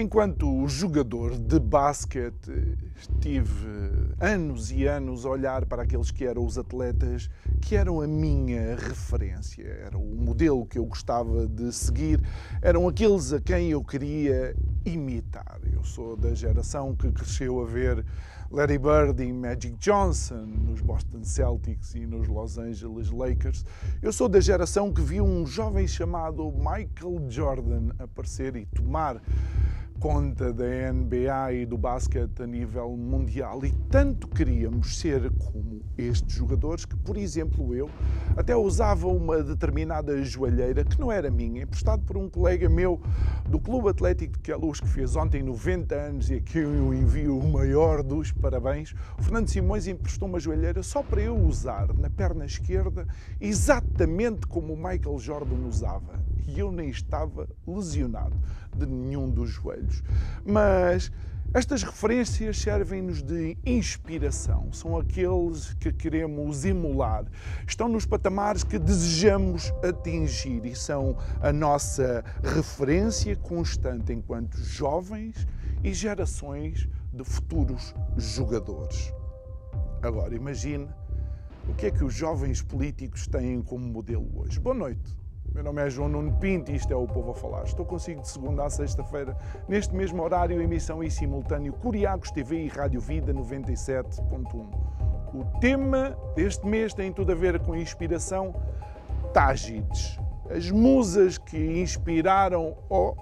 Enquanto jogador de basquete, estive anos e anos a olhar para aqueles que eram os atletas que eram a minha referência, era o modelo que eu gostava de seguir, eram aqueles a quem eu queria imitar. Eu sou da geração que cresceu a ver Larry Bird e Magic Johnson nos Boston Celtics e nos Los Angeles Lakers. Eu sou da geração que viu um jovem chamado Michael Jordan aparecer e tomar conta da NBA e do basquete a nível mundial e tanto queríamos ser como estes jogadores que, por exemplo, eu até usava uma determinada joalheira que não era minha, emprestado por um colega meu do Clube Atlético de Queluz que fez ontem 90 anos e a quem eu envio o maior dos parabéns. O Fernando Simões emprestou uma joalheira só para eu usar na perna esquerda exatamente como o Michael Jordan usava e eu nem estava lesionado de nenhum dos joelhos. Mas estas referências servem-nos de inspiração, são aqueles que queremos emular, estão nos patamares que desejamos atingir e são a nossa referência constante enquanto jovens e gerações de futuros jogadores. Agora imagine o que é que os jovens políticos têm como modelo hoje. Boa noite. Meu nome é João Nuno Pinto e isto é o Povo a Falar. Estou consigo de segunda a sexta-feira, neste mesmo horário, emissão em simultâneo Curiacos TV e Rádio Vida 97.1. O tema deste mês tem tudo a ver com a inspiração Tágides. As musas que inspiraram ou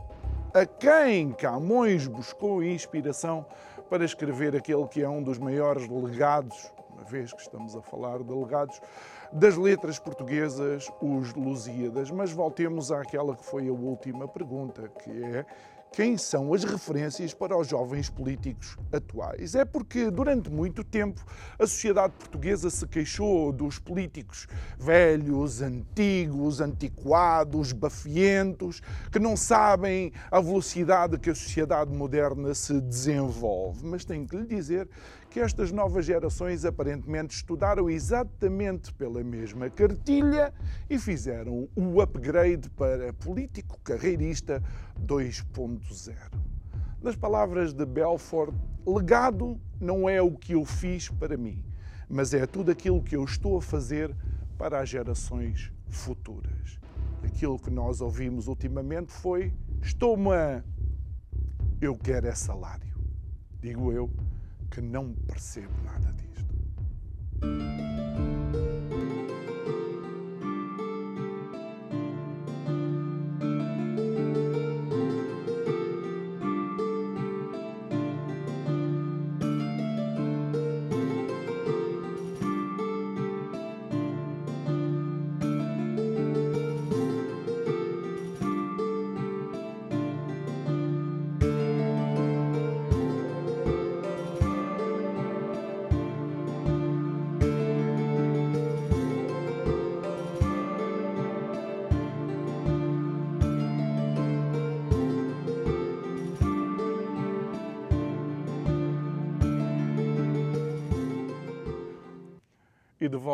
a quem Camões buscou inspiração para escrever aquele que é um dos maiores legados, uma vez que estamos a falar de legados, das letras portuguesas, os Lusíadas. Mas voltemos àquela que foi a última pergunta, que é quem são as referências para os jovens políticos atuais. É porque durante muito tempo a sociedade portuguesa se queixou dos políticos velhos, antigos, antiquados, bafientos, que não sabem a velocidade que a sociedade moderna se desenvolve. Mas tenho que lhe dizer que estas novas gerações aparentemente estudaram exatamente pela mesma cartilha e fizeram o upgrade para político carreirista 2.0. Nas palavras de Belfort, legado não é o que eu fiz para mim, mas é tudo aquilo que eu estou a fazer para as gerações futuras. Aquilo que nós ouvimos ultimamente foi: estou-me a. Eu quero é salário. Digo eu que não percebo nada disto.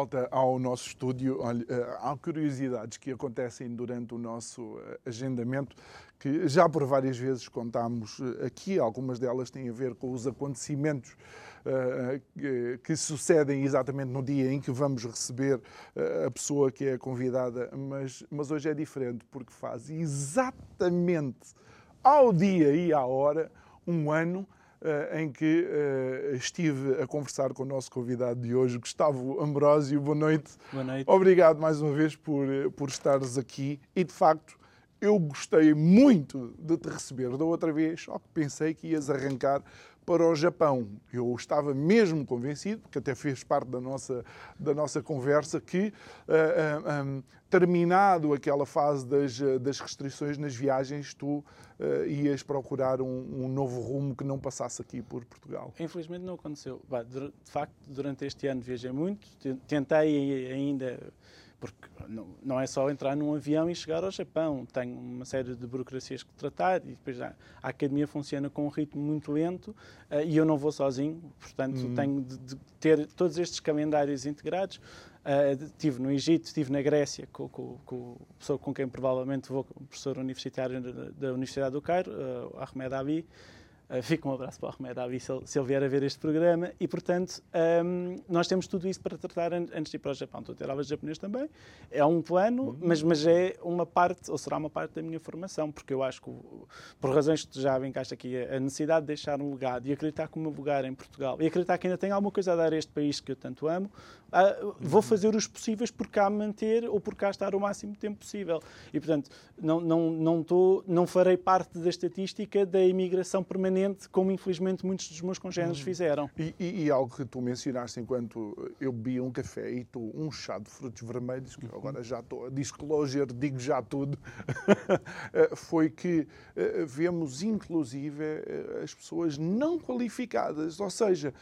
Volta ao nosso estúdio, olha, eh, há curiosidades que acontecem durante o nosso eh, agendamento que já por várias vezes contámos eh, aqui, algumas delas têm a ver com os acontecimentos que sucedem exatamente no dia em que vamos receber a pessoa que é convidada, mas, mas hoje é diferente porque faz exatamente ao dia e à hora um ano em que uh, estive a conversar com o nosso convidado de hoje, Gustavo Ambrósio. Boa noite. Boa noite. Obrigado mais uma vez por, eh, por estares aqui e, de facto, eu gostei muito de te receber da outra vez, só que pensei que ias arrancar para o Japão. Eu estava mesmo convencido, porque até fez parte da nossa, da nossa conversa, que uh, uh, um, terminado aquela fase das, das restrições nas viagens, tu uh, ias procurar um, um, novo rumo que não passasse aqui por Portugal. Infelizmente não aconteceu. De facto, durante este ano viajei muito, tentei ainda porque não, não, é só entrar num avião e chegar ao Japão, tem uma série de burocracias que tratar e depois já, a academia funciona com um ritmo muito lento uh, e eu não vou sozinho, portanto uhum. tenho de, de, ter todos estes calendários integrados. Uh, estive no Egito, estive na Grécia com, com, com o professor com quem provavelmente vou, o professor universitário da, da Universidade do Cairo, uh, Ahmed Abi. Uh, fica um abraço para o Ahmed Abi se ele, se ele vier a ver este programa. E, portanto, um, nós temos tudo isso para tratar an antes de ir para o Japão. Tu tiravas japonês também. É um plano, uhum. mas, mas é uma parte, ou será uma parte da minha formação, porque eu acho que, por razões que tu já vincaste aqui, a necessidade de deixar um legado e acreditar que o meu lugar em Portugal e acreditar que ainda tenho alguma coisa a dar a este país que eu tanto amo, uh, vou fazer os possíveis por cá manter ou por cá estar o máximo tempo possível. E, portanto, não, não, não, tô, não farei parte da estatística da imigração permanente, como infelizmente muitos dos meus congêneres uhum. fizeram. E, e, e, algo que tu mencionaste enquanto eu bebi um café e tu um chá de frutos vermelhos, que agora já estou a disclosure, digo já tudo, eh, foi que eh, vemos inclusive eh, as pessoas não qualificadas, ou seja,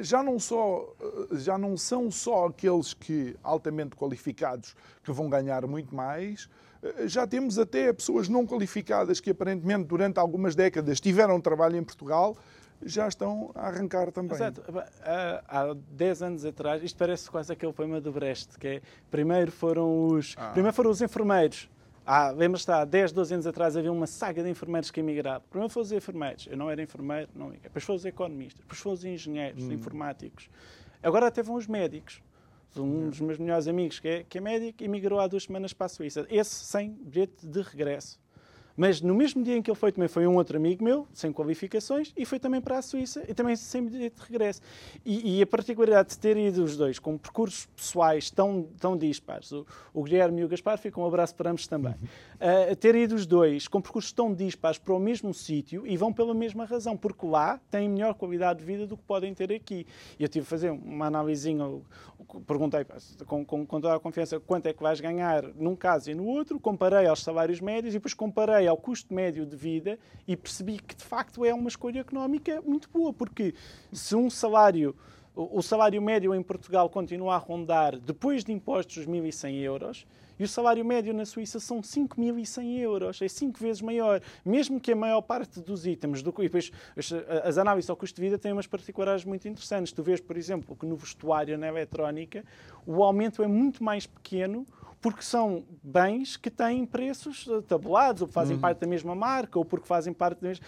já não, só, já não são só aqueles que altamente qualificados que vão ganhar muito mais. Eh, já temos até pessoas não qualificadas que aparentemente durante algumas décadas tiveram trabalho em Portugal já estão a arrancar também. Exato. Há 10 anos atrás, isto parece quase aquele poema do Brecht, que é primeiro foram os, ah. primeiro foram os enfermeiros. Ah, Lembra-se, há 10, 12 anos atrás havia uma saga de enfermeiros que emigraram. Primeiro foram os enfermeiros, eu não era enfermeiro, não ia. Depois foram os economistas, depois foram os engenheiros, hum. os informáticos. Agora até vão os médicos. Um dos meus melhores amigos, que é, que é médico, emigrou há duas semanas para a Suíça. Esse sem bilhete de regresso. Mas no mesmo dia em que ele foi, também foi um outro amigo meu, sem qualificações, e foi também para a Suíça, e também sem bilhete de regresso. E, e a particularidade de ter ido os dois com percursos pessoais tão, tão dispares, o, o Guilherme e o Gaspar, fica um abraço para ambos também, uh, ter ido os dois com percursos tão dispares para o mesmo sítio e vão pela mesma razão, porque lá têm melhor qualidade de vida do que podem ter aqui. E eu tive a fazer uma analisinha, perguntei com, com, com toda a confiança quanto é que vais ganhar num caso e no outro, comparei aos salários médios e depois comparei ao custo médio de vida e percebi que de facto é uma escolha económica muito boa, porque se um salário, o salário médio em Portugal continua a rondar, depois de impostos, os 1.100 euros, e o salário médio na Suíça são 5.100 euros, é cinco vezes maior. Mesmo que a maior parte dos itens, do, e depois as análises ao custo de vida têm umas particularidades muito interessantes. Tu vês, por exemplo, que no vestuário, na eletrónica, o aumento é muito mais pequeno porque são bens que têm preços eh, tabulados, ou fazem uhum. parte da mesma marca, ou porque fazem parte da mesma.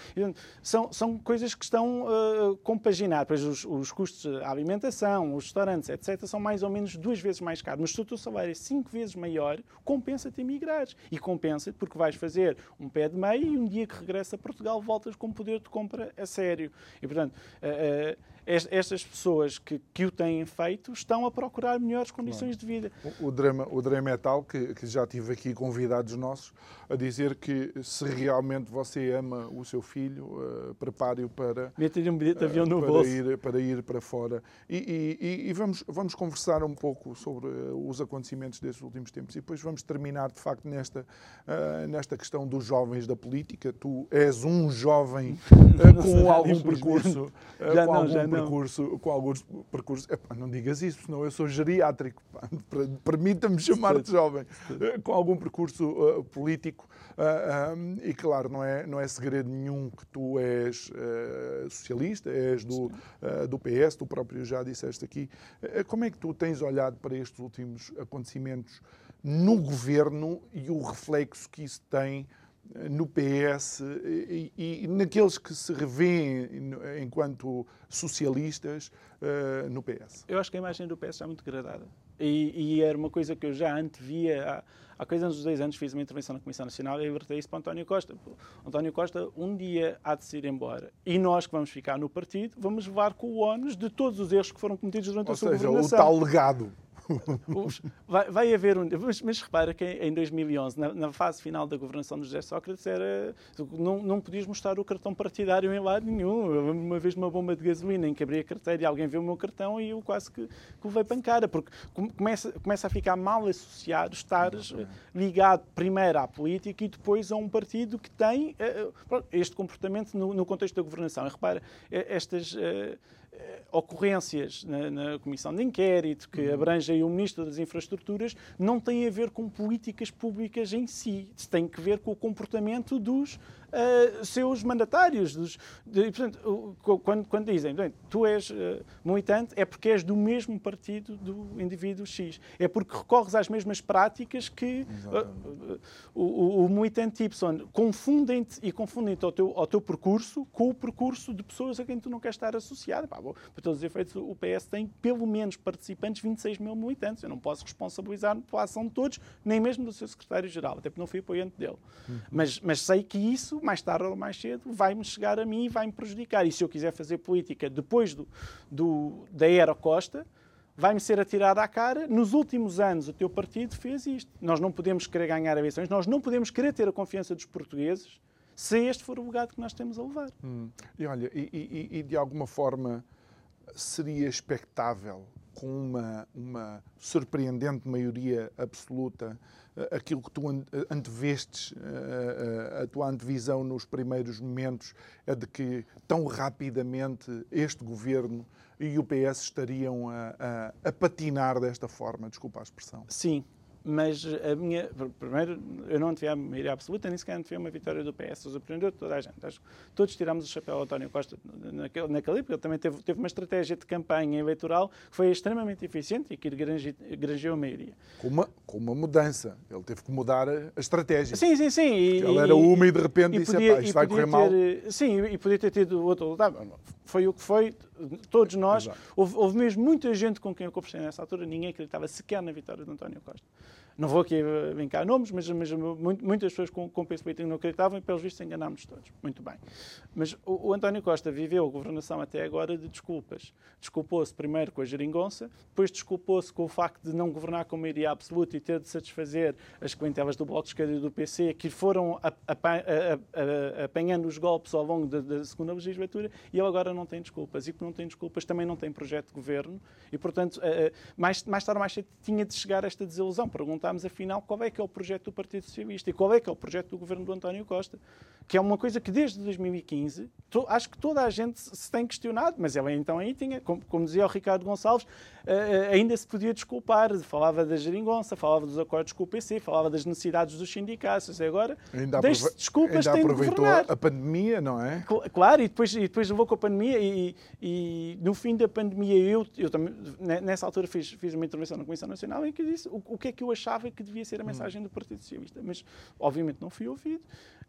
São, são coisas que estão uh, compaginadas. Pois os, os custos de alimentação, os restaurantes, etc., são mais ou menos duas vezes mais caros. Mas se o teu salário é cinco vezes maior, compensa-te emigrares. E compensa-te porque vais fazer um pé de meia e um dia que regressa a Portugal voltas com poder de compra a sério. E, portanto. Uh, uh, estas pessoas que, que o têm feito estão a procurar melhores condições claro. de vida. O, o, drama, o drama é tal que, que já tive aqui convidados nossos a dizer que se realmente você ama o seu filho, uh, prepare-o para. Um bilhete de avião uh, no para bolso. Ir, para ir para fora. E, e, e, vamos, vamos conversar um pouco sobre uh, os acontecimentos destes últimos tempos e depois vamos terminar, de facto, nesta, nesta questão dos jovens da política. Tu és um jovem com algum percurso. já com não, algum já não percurso, com alguns percursos. Epá, não digas isso, senão eu sou geriátrico. Permita-me chamar-te jovem. Eh, com algum percurso uh, político. Uh, eh, um, e claro, não é, não é segredo nenhum que tu és uh, socialista, és do, do PS, tu próprio já disseste aqui. como é que tu tens olhado para estes últimos acontecimentos no governo e o reflexo que isso tem? No PS e, e, naqueles que se revêem enquanto socialistas uh, no PS? Eu acho que a imagem do PS está muito degradada. E, e, era uma coisa que eu já antevia. Há, há coisa uns dois anos fiz uma intervenção na Comissão Nacional e alertei isso para António Costa. António Costa um dia há de se ir embora. E nós que vamos ficar no partido vamos levar com o ónus de todos os erros que foram cometidos durante Ou a sua seja, governação. o tal legado vai, vai, haver um. Mas, mas, repara que em 2011, na, na, fase final da governação de José Sócrates, era, não, não podias mostrar o cartão partidário em lado nenhum. Uma vez uma bomba de gasolina em que abria a carteira e alguém viu o meu cartão e eu quase que, que levei pancada, porque começa, começa a ficar mal associado estares ligado primeiro à política e depois a um partido que tem uh, este comportamento no, no, contexto da governação. E repara, estas. Uh, eh, ocorrências na, na, Comissão de Inquérito, que uhum. abrange o Ministro das Infraestruturas, não tem a ver com políticas públicas em si. Tem que ver com o comportamento dos uh, seus mandatários. Dos, de, portanto, quando, quando, dizem, tu és uh, militante, é porque és do mesmo partido do indivíduo X. É porque recorres às mesmas práticas que uh, o, o, militante Y. Confundem-te e confundem-te ao teu, ao teu percurso com o percurso de pessoas a quem tu não queres estar associado. Pá, bom, para todos os efeitos, o PS tem pelo menos participantes 26 mil militantes. Eu não posso responsabilizar-me pela ação de todos, nem mesmo do seu secretário-geral, até porque não fui apoiante dele. Uhum. Mas, mas sei que isso mais tarde ou mais cedo, vai-me chegar a mim e vai-me prejudicar. E se eu quiser fazer política depois do, do, da era Costa, vai-me ser atirada à cara. Nos últimos anos, o teu partido fez isto. Nós não podemos querer ganhar eleições, nós não podemos querer ter a confiança dos portugueses se este for o legado que nós temos a levar. Hum. E olha, e, e, e de alguma forma seria expectável, com uma, uma surpreendente maioria absoluta, aquilo que tu antevestes, a tua antevisão nos primeiros momentos, é de que tão rapidamente este governo e o PS estariam a, a, a patinar desta forma, desculpa a expressão. Sim, mas a minha. Primeiro, eu não tive a maioria absoluta, nem sequer tive uma vitória do PS. Surpreendeu toda a gente. Acho, todos tirámos o chapéu ao António Costa naquele, naquela época. Ele também teve, teve uma estratégia de campanha eleitoral que foi extremamente eficiente e que granjeou a maioria. Com uma, com uma mudança. Ele teve que mudar a estratégia. Sim, sim, sim. E, ele era uma e de repente e disse: podia, isto vai correr ter, mal. Sim, e podia ter tido outro lado. Foi o que foi. Todos nós. Houve, houve, mesmo muita gente com quem eu conversei nessa altura. Ninguém acreditava sequer na vitória de António Costa não vou aqui brincar nomes, mas, mas muitas pessoas com, com peso político não acreditavam e, pelos vistos, enganámos todos. Muito bem. Mas o, o, António Costa viveu a governação até agora de desculpas. Desculpou-se primeiro com a geringonça, depois desculpou-se com o facto de não governar com maioria absoluta e ter de satisfazer as clientelas do Bloco de Esquerda e do PC, que foram apanhando os golpes ao longo da, da segunda legislatura, e ele agora não tem desculpas. E porque não tem desculpas, também não tem projeto de governo, e, portanto, eh, eh, mais, mais tarde ou mais cedo tinha de chegar esta desilusão. Perguntar perguntarmos afinal qual é que é o projeto do Partido Socialista e qual é que é o projeto do governo do António Costa, que é uma coisa que desde 2015 to, acho que toda a gente se tem questionado, mas ele então aí tinha, como, como dizia o Ricardo Gonçalves, uh, ainda se podia desculpar, falava da geringonça, falava dos acordos com o PC, falava das necessidades dos sindicatos, e agora ainda deixe desculpas, ainda tem aproveitou de a pandemia, não é? Claro, e depois, e depois levou com a pandemia e, e no fim da pandemia eu, eu também, nessa altura fiz, fiz uma intervenção na Comissão Nacional em que disse o, o que é que eu achava achava que devia ser a mensagem do Partido Socialista, mas obviamente não fui ouvido.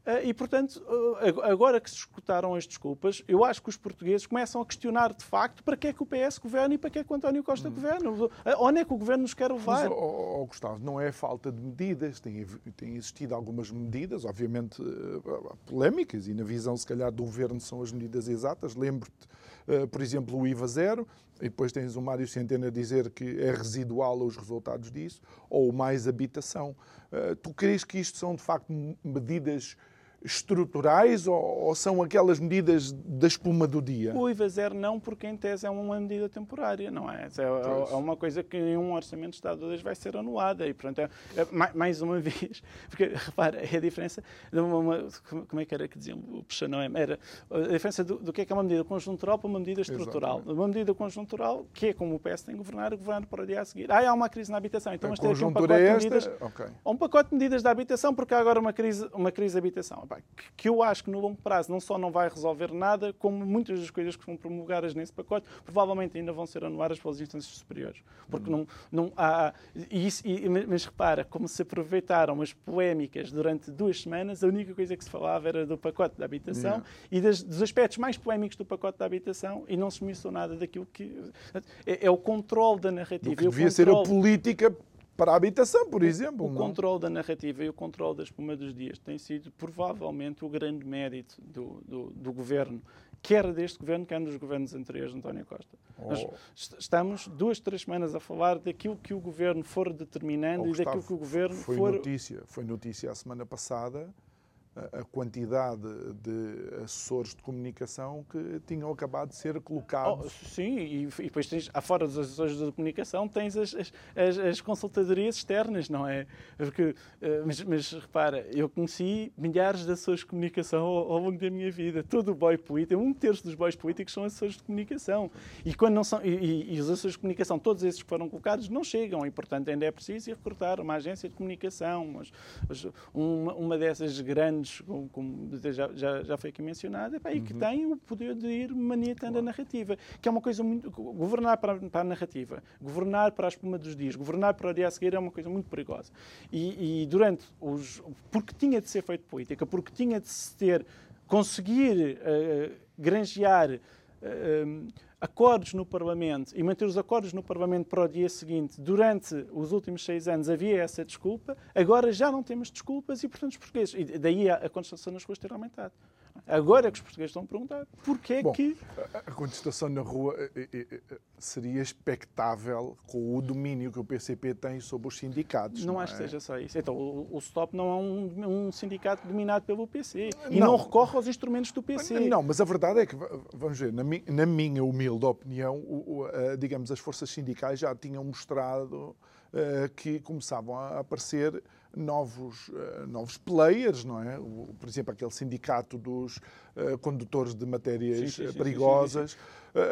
Ah, e, portanto, ah, agora que se escutaram as desculpas, eu acho que os portugueses começam a questionar, de facto, para que é que o PS governa e para que é que o António Costa hum. governa. Ah, onde é que o governo nos quer levar? Mas, oh, oh, Gustavo, não é falta de medidas. Tem, tem existido algumas medidas, obviamente polémicas, e na visão, se calhar, do governo são as medidas exatas. Lembro-te, por exemplo, o IVA zero, e depois tens o Mário Centeno a dizer que é residual os resultados disso, ou mais habitação. Tu crees que isto são, de facto, medidas estruturais ou, ou, são aquelas medidas da espuma do dia? O IVA zero não, porque em tese é uma medida temporária, não é? É, é, é uma coisa que em um orçamento de Estado hoje vai ser anulada e, portanto, é, é, mais uma vez, porque, repara, é a diferença de uma, uma como é que era que diziam o Peixanão, era a diferença do, do, que é que é uma medida conjuntural para uma medida estrutural. Exatamente. Uma medida conjuntural, que é como o PS tem que governar, governar para o dia a seguir. Ah, há uma crise na habitação, então vamos ter aqui um pacote é de medidas, okay. um pacote de medidas da habitação, porque há agora uma crise, uma crise de habitação que eu acho que no longo prazo não só não vai resolver nada, como muitas das coisas que são promulgadas nesse pacote provavelmente ainda vão ser anuladas pelas instâncias superiores. Porque não, não há. E isso, e, mas repara, como se aproveitaram as polémicas durante duas semanas, a única coisa que se falava era do pacote da habitação e das, dos aspectos mais polémicos do pacote da habitação e não se mencionou nada daquilo que. É, é o controle da narrativa. Do que devia ser a política para a habitação, por exemplo. O, o controle da narrativa e o controle da espuma dos dias tem sido provavelmente o grande mérito do, do, do governo quer deste governo, quer nos governos anteriores de António Costa. Oh. Nós estamos duas, três semanas a falar daquilo que o governo for determinando oh, e daquilo que o governo foi for. Notícia, foi notícia a semana passada a quantidade de assessores de comunicação que tinham acabado de ser colocados. Oh, sim, e, e, depois tens, fora dos assessores de comunicação, tens as, as, as consultadorias externas, não é? Porque, eh, mas, mas, repara, eu conheci milhares de assessores de comunicação ao, ao, longo da minha vida. Todo o boy político, um terço dos boys políticos são assessores de comunicação. E, quando não são, e, e, os assessores de comunicação, todos esses que foram colocados, não chegam. E, portanto, ainda é preciso recrutar uma agência de comunicação, uma, uma dessas grandes como, como já, já, já, foi aqui mencionado, e, uhum. que tem o poder de ir maniatando claro. a narrativa, que é uma coisa muito. Governar para, para, a narrativa, governar para a espuma dos dias, governar para o dia a seguir é uma coisa muito perigosa. E, e durante os. Porque tinha de ser feito política, porque tinha de se ter. conseguir uh, granjear. Uh, acordos no Parlamento e manter os acordos no Parlamento para o dia seguinte, durante os últimos seis anos havia essa desculpa, agora já não temos desculpas e, portanto, os portugueses. E daí a contestação nas ruas ter aumentado. Agora é que os portugueses estão a perguntar porquê é Bom, que. A contestação na rua eh, eh, eh, seria expectável com o domínio que o PCP tem sobre os sindicatos. Não, não acho é? que seja só isso. Então, o, o STOP não é um, um, sindicato dominado pelo PC e não. não. recorre aos instrumentos do PC. Não, mas a verdade é que, vamos ver, na, mi, na minha humilde opinião, o, o, digamos, as forças sindicais já tinham mostrado uh, que começavam a aparecer novos, uh, novos players, não é? O, por exemplo, aquele sindicato dos uh, condutores de matérias sim, sim, perigosas, sim,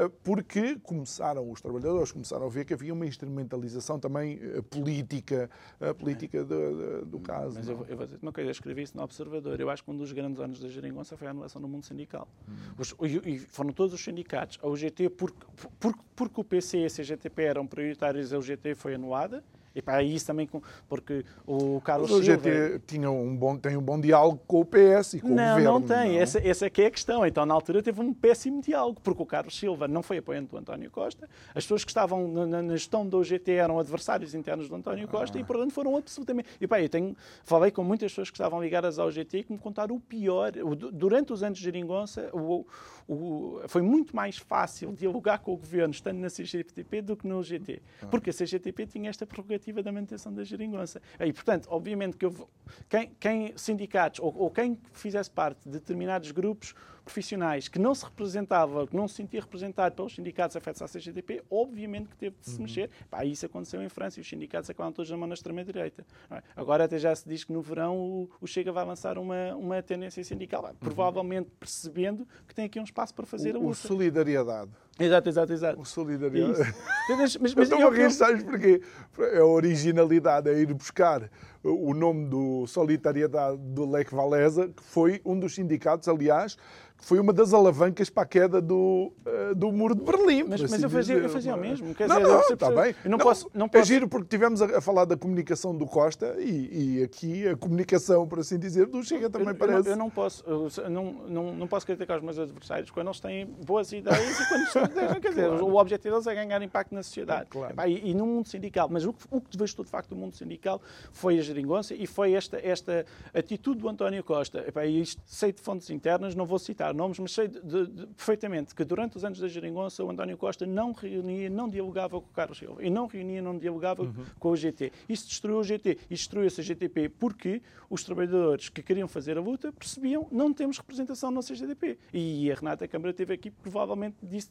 uh, porque começaram, os trabalhadores começaram a ver que havia uma instrumentalização também política, política do, do caso. Mas eu, eu, vou dizer uma coisa, eu escrevi isso no Observador. Eu acho que um dos grandes anos da geringonça foi a anulação do mundo sindical. Hum. Os, e, e, foram todos os sindicatos. A UGT, porque, porque, porque o PC e a CGTP eram prioritários, a UGT foi anulada. E para isso também, porque o Carlos o Silva... GT tinha um bom, tem um bom diálogo com o PS e com não, o governo. Não, tem. Não. Essa, essa é que é a questão. Então, na altura, teve um péssimo diálogo, porque o Carlos Silva não foi apoiante do António Costa, as pessoas que estavam na, na gestão do GT eram adversários internos do António Costa ah. e, portanto, foram absolutamente... E, pá, eu tenho, falei com muitas pessoas que estavam ligadas ao GT que me contaram o pior. Durante os anos de geringonça, o, o, foi muito mais fácil dialogar com o governo estando na CGTP do que no GT, ah. porque a CGTP tinha esta prerrogativa da manutenção da geringonça. E, portanto, obviamente que houve, quem, quem sindicatos ou, ou quem fizesse parte de determinados grupos profissionais que não se representava, que não se sentia representado pelos sindicatos afetos à CGTP, obviamente que teve de se uhum. mexer. Pá, isso aconteceu em França e os sindicatos acabaram todos na mão na extrema-direita. É? Agora até já se diz que no verão o, o Chega vai lançar uma, uma tendência sindical, uhum. provavelmente percebendo que tem aqui um espaço para fazer o, a luta. O solidariedade. Exato, exato, exato. O solidariedade. mas, mas, mas, eu estou a rir, sabes porquê? É a originalidade, é ir buscar o nome do Solidariedade do Lech Walesa, que foi um dos sindicatos, aliás, foi uma das alavancas para a queda do, uh, do muro de Berlim. Mas, mas assim eu, fazia, eu fazia o mesmo. Quer não, dizer, não, está bem. Eu não, não, posso, não é posso... É giro porque tivemos a, a falar da comunicação do Costa e, e, aqui a comunicação, por assim dizer, do Chega também eu, parece. Eu, não, posso, não, não, não posso criticar os meus adversários quando eles têm boas ideias e quando estão, quer dizer, claro. o objetivo deles é ganhar impacto na sociedade. Claro. E, e, no mundo sindical. Mas o, o que vejo de facto do mundo sindical foi a geringonça e foi esta, esta atitude do António Costa. E isto sei de fontes internas, não vou citar nomes, mas sei de, de, perfeitamente que durante os anos da geringonça o António Costa não reunia, não dialogava com o Carlos Silva e não reunia, não dialogava uhum. com o GT. Isso destruiu o GT e destruiu-se a GTP porque os trabalhadores que queriam fazer a luta percebiam não temos representação na CGTP. E a Renata Câmara teve aqui provavelmente disse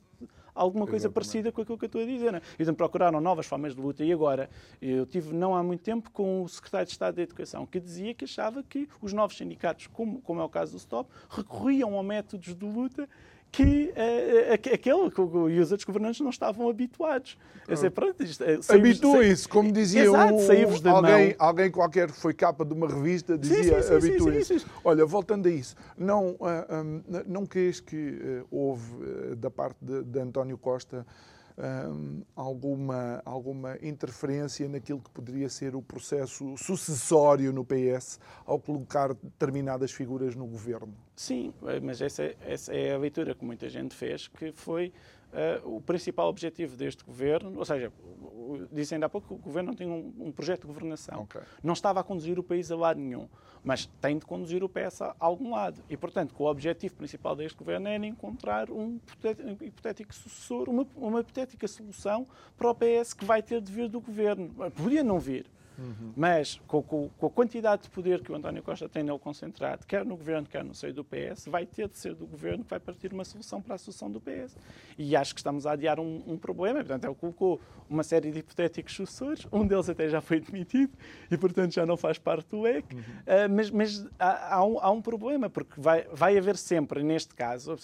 alguma coisa Exatamente. parecida com aquilo que eu estou a dizer. Né? Então procuraram novas formas de luta. E agora, eu tive não há muito tempo com o secretário de Estado da Educação, que dizia que achava que os novos sindicatos, como, como é o caso do STOP, recorriam a métodos de luta que uh, aquele que e os outros governantes não estavam habituados. Sei, pronto, uh, Habituem-se, como dizia Exato, um, alguém, alguém qualquer que foi capa de uma revista, dizia habituem-se. Olha, voltando a isso, não, uh, um, não crees que houve da parte de, de António Costa um, alguma, alguma interferência naquilo que poderia ser o processo sucessório no PS ao colocar determinadas figuras no governo. Sim, mas essa, essa é a leitura que muita gente fez, que foi uh, o principal objetivo deste governo, ou seja, disse ainda há pouco que o governo não tem um, um projeto de governação. Okay. Não estava a conduzir o país a lado nenhum, mas tem de conduzir o PS a algum lado. E, portanto, o objetivo principal deste governo é encontrar um hipotético sucessor, uma, uma hipotética solução para o PS que vai ter de vir do governo. Podia não vir, Uhum. Mas, com, com, com, a quantidade de poder que o António Costa tem nele concentrado, quer no governo, quer no seio do PS, vai ter de ser do governo que vai partir uma solução para a solução do PS. E acho que estamos a adiar um, um problema. Portanto, ele colocou uma série de hipotéticos sucessores, um deles até já foi demitido e, portanto, já não faz parte do EC. Uhum. Uh, mas, mas há, há, um, há, um, problema, porque vai, vai haver sempre, neste caso,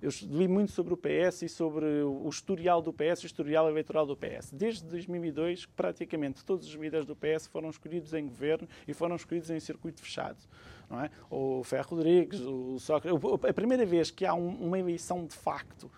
eu li muito sobre o PS e sobre o historial do PS, o historial eleitoral do PS. Desde 2002, praticamente todos os líderes do PS foram escolhidos em governo e foram escolhidos em circuito fechado. Não é? O Ferro Rodrigues, o Sócrates. A primeira vez que há um, uma eleição de facto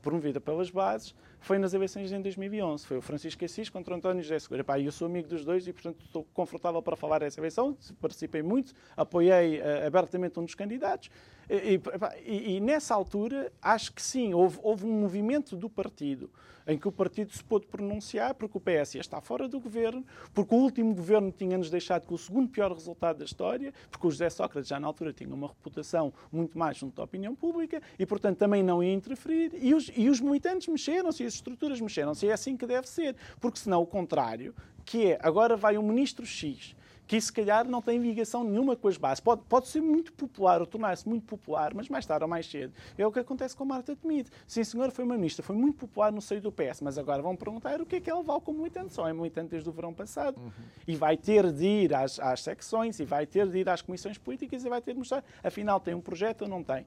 promovida pelas bases foi nas eleições em 2011. Foi o Francisco Assis contra o António José Segura. Pá, eu sou amigo dos dois e, portanto, estou confortável para falar dessa eleição. Participei muito, apoiei uh, abertamente um dos candidatos. E, e, e, nessa altura, acho que sim, houve, houve, um movimento do partido em que o partido se pôde pronunciar, porque o PS está fora do governo, porque o último governo tinha-nos deixado com o segundo pior resultado da história, porque o José Sócrates já na altura tinha uma reputação muito mais junto à opinião pública e, portanto, também não ia interferir. E os, e os militantes mexeram-se as estruturas mexeram-se. E é assim que deve ser, porque senão o contrário, que é agora vai o ministro X que se calhar não tem ligação nenhuma com as bases. Pode, pode ser muito popular ou tornar-se muito popular, mas mais tarde ou mais cedo. É o que acontece com Marta Temido. Sim, senhor, foi uma ministra, foi muito popular no seio do PS, mas agora vão perguntar o que é que ela vale como militante. Só é militante desde o verão passado. Uhum. E vai ter de ir às, às secções, e vai ter de ir às comissões políticas, e vai ter de mostrar, afinal, tem um projeto ou não tem.